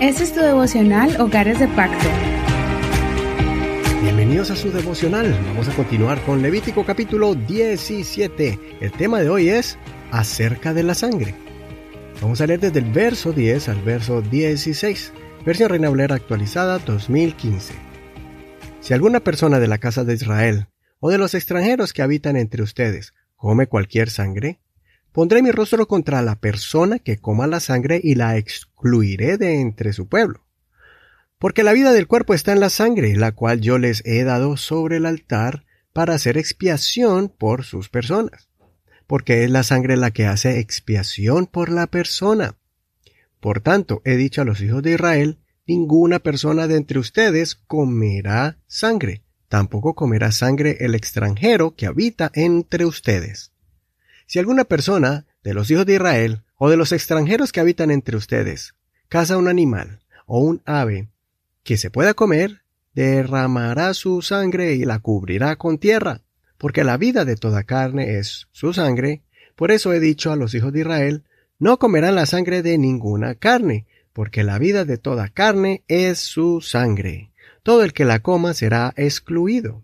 Este es tu devocional Hogares de Pacto. Bienvenidos a su devocional. Vamos a continuar con Levítico capítulo 17. El tema de hoy es acerca de la sangre. Vamos a leer desde el verso 10 al verso 16, versión Reina Valera actualizada 2015. Si alguna persona de la casa de Israel o de los extranjeros que habitan entre ustedes come cualquier sangre, Pondré mi rostro contra la persona que coma la sangre y la excluiré de entre su pueblo. Porque la vida del cuerpo está en la sangre, la cual yo les he dado sobre el altar para hacer expiación por sus personas. Porque es la sangre la que hace expiación por la persona. Por tanto, he dicho a los hijos de Israel, ninguna persona de entre ustedes comerá sangre, tampoco comerá sangre el extranjero que habita entre ustedes. Si alguna persona de los hijos de Israel o de los extranjeros que habitan entre ustedes caza un animal o un ave que se pueda comer, derramará su sangre y la cubrirá con tierra, porque la vida de toda carne es su sangre. Por eso he dicho a los hijos de Israel, no comerán la sangre de ninguna carne, porque la vida de toda carne es su sangre. Todo el que la coma será excluido.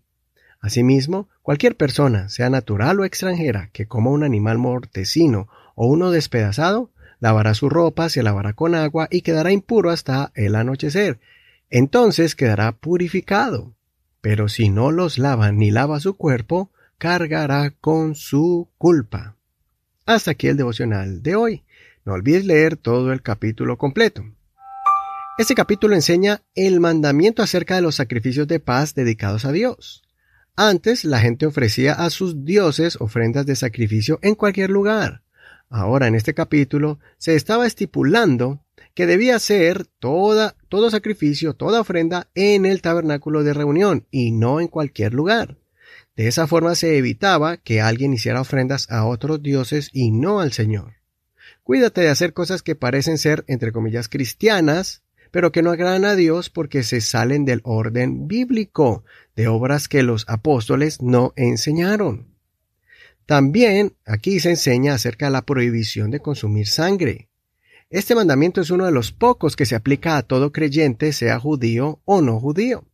Asimismo, cualquier persona, sea natural o extranjera, que coma un animal mortecino o uno despedazado, lavará su ropa, se lavará con agua y quedará impuro hasta el anochecer. Entonces quedará purificado. Pero si no los lava ni lava su cuerpo, cargará con su culpa. Hasta aquí el devocional de hoy. No olvides leer todo el capítulo completo. Este capítulo enseña el mandamiento acerca de los sacrificios de paz dedicados a Dios. Antes la gente ofrecía a sus dioses ofrendas de sacrificio en cualquier lugar. Ahora en este capítulo se estaba estipulando que debía ser toda, todo sacrificio, toda ofrenda en el tabernáculo de reunión y no en cualquier lugar. De esa forma se evitaba que alguien hiciera ofrendas a otros dioses y no al Señor. Cuídate de hacer cosas que parecen ser, entre comillas, cristianas, pero que no agradan a Dios porque se salen del orden bíblico, de obras que los apóstoles no enseñaron. También aquí se enseña acerca de la prohibición de consumir sangre. Este mandamiento es uno de los pocos que se aplica a todo creyente, sea judío o no judío.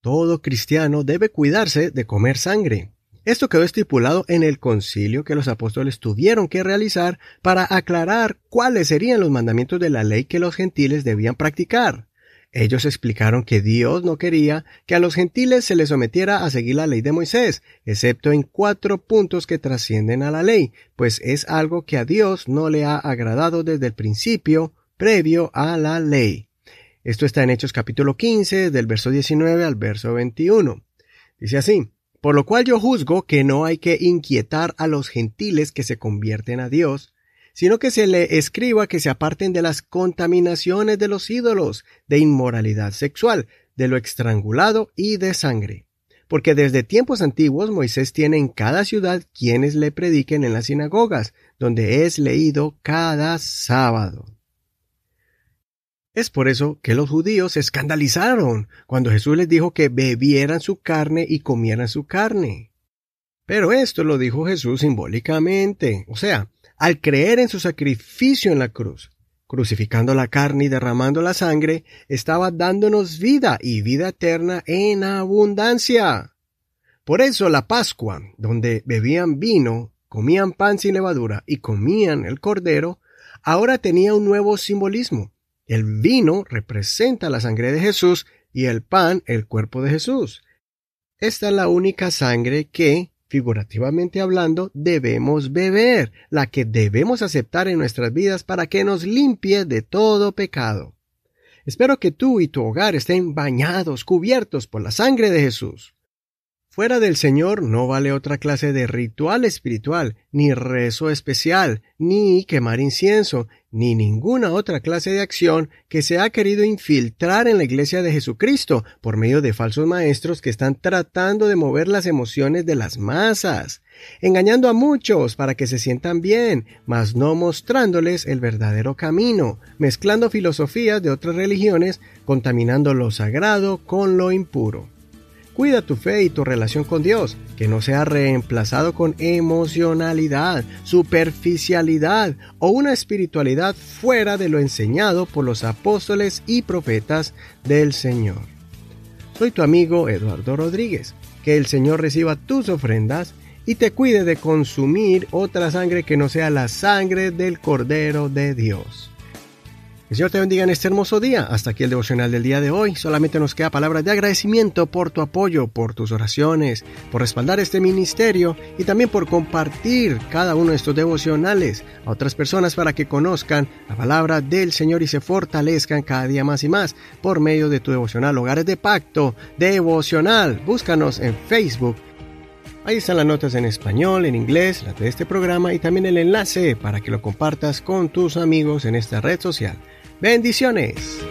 Todo cristiano debe cuidarse de comer sangre. Esto quedó estipulado en el concilio que los apóstoles tuvieron que realizar para aclarar cuáles serían los mandamientos de la ley que los gentiles debían practicar. Ellos explicaron que Dios no quería que a los gentiles se les sometiera a seguir la ley de Moisés, excepto en cuatro puntos que trascienden a la ley, pues es algo que a Dios no le ha agradado desde el principio, previo a la ley. Esto está en Hechos capítulo 15, del verso 19 al verso 21. Dice así, por lo cual yo juzgo que no hay que inquietar a los gentiles que se convierten a Dios, sino que se le escriba que se aparten de las contaminaciones de los ídolos, de inmoralidad sexual, de lo estrangulado y de sangre. Porque desde tiempos antiguos Moisés tiene en cada ciudad quienes le prediquen en las sinagogas, donde es leído cada sábado. Es por eso que los judíos se escandalizaron cuando Jesús les dijo que bebieran su carne y comieran su carne. Pero esto lo dijo Jesús simbólicamente, o sea, al creer en su sacrificio en la cruz, crucificando la carne y derramando la sangre, estaba dándonos vida y vida eterna en abundancia. Por eso la Pascua, donde bebían vino, comían pan sin levadura y comían el cordero, ahora tenía un nuevo simbolismo el vino representa la sangre de Jesús y el pan el cuerpo de Jesús. Esta es la única sangre que, figurativamente hablando, debemos beber, la que debemos aceptar en nuestras vidas para que nos limpie de todo pecado. Espero que tú y tu hogar estén bañados, cubiertos por la sangre de Jesús. Fuera del Señor no vale otra clase de ritual espiritual, ni rezo especial, ni quemar incienso, ni ninguna otra clase de acción que se ha querido infiltrar en la Iglesia de Jesucristo por medio de falsos maestros que están tratando de mover las emociones de las masas, engañando a muchos para que se sientan bien, mas no mostrándoles el verdadero camino, mezclando filosofías de otras religiones, contaminando lo sagrado con lo impuro. Cuida tu fe y tu relación con Dios, que no sea reemplazado con emocionalidad, superficialidad o una espiritualidad fuera de lo enseñado por los apóstoles y profetas del Señor. Soy tu amigo Eduardo Rodríguez. Que el Señor reciba tus ofrendas y te cuide de consumir otra sangre que no sea la sangre del Cordero de Dios. El Señor te bendiga en este hermoso día. Hasta aquí el devocional del día de hoy. Solamente nos queda palabras de agradecimiento por tu apoyo, por tus oraciones, por respaldar este ministerio y también por compartir cada uno de estos devocionales a otras personas para que conozcan la palabra del Señor y se fortalezcan cada día más y más por medio de tu devocional Hogares de Pacto Devocional. Búscanos en Facebook Ahí están las notas en español, en inglés, las de este programa y también el enlace para que lo compartas con tus amigos en esta red social. Bendiciones.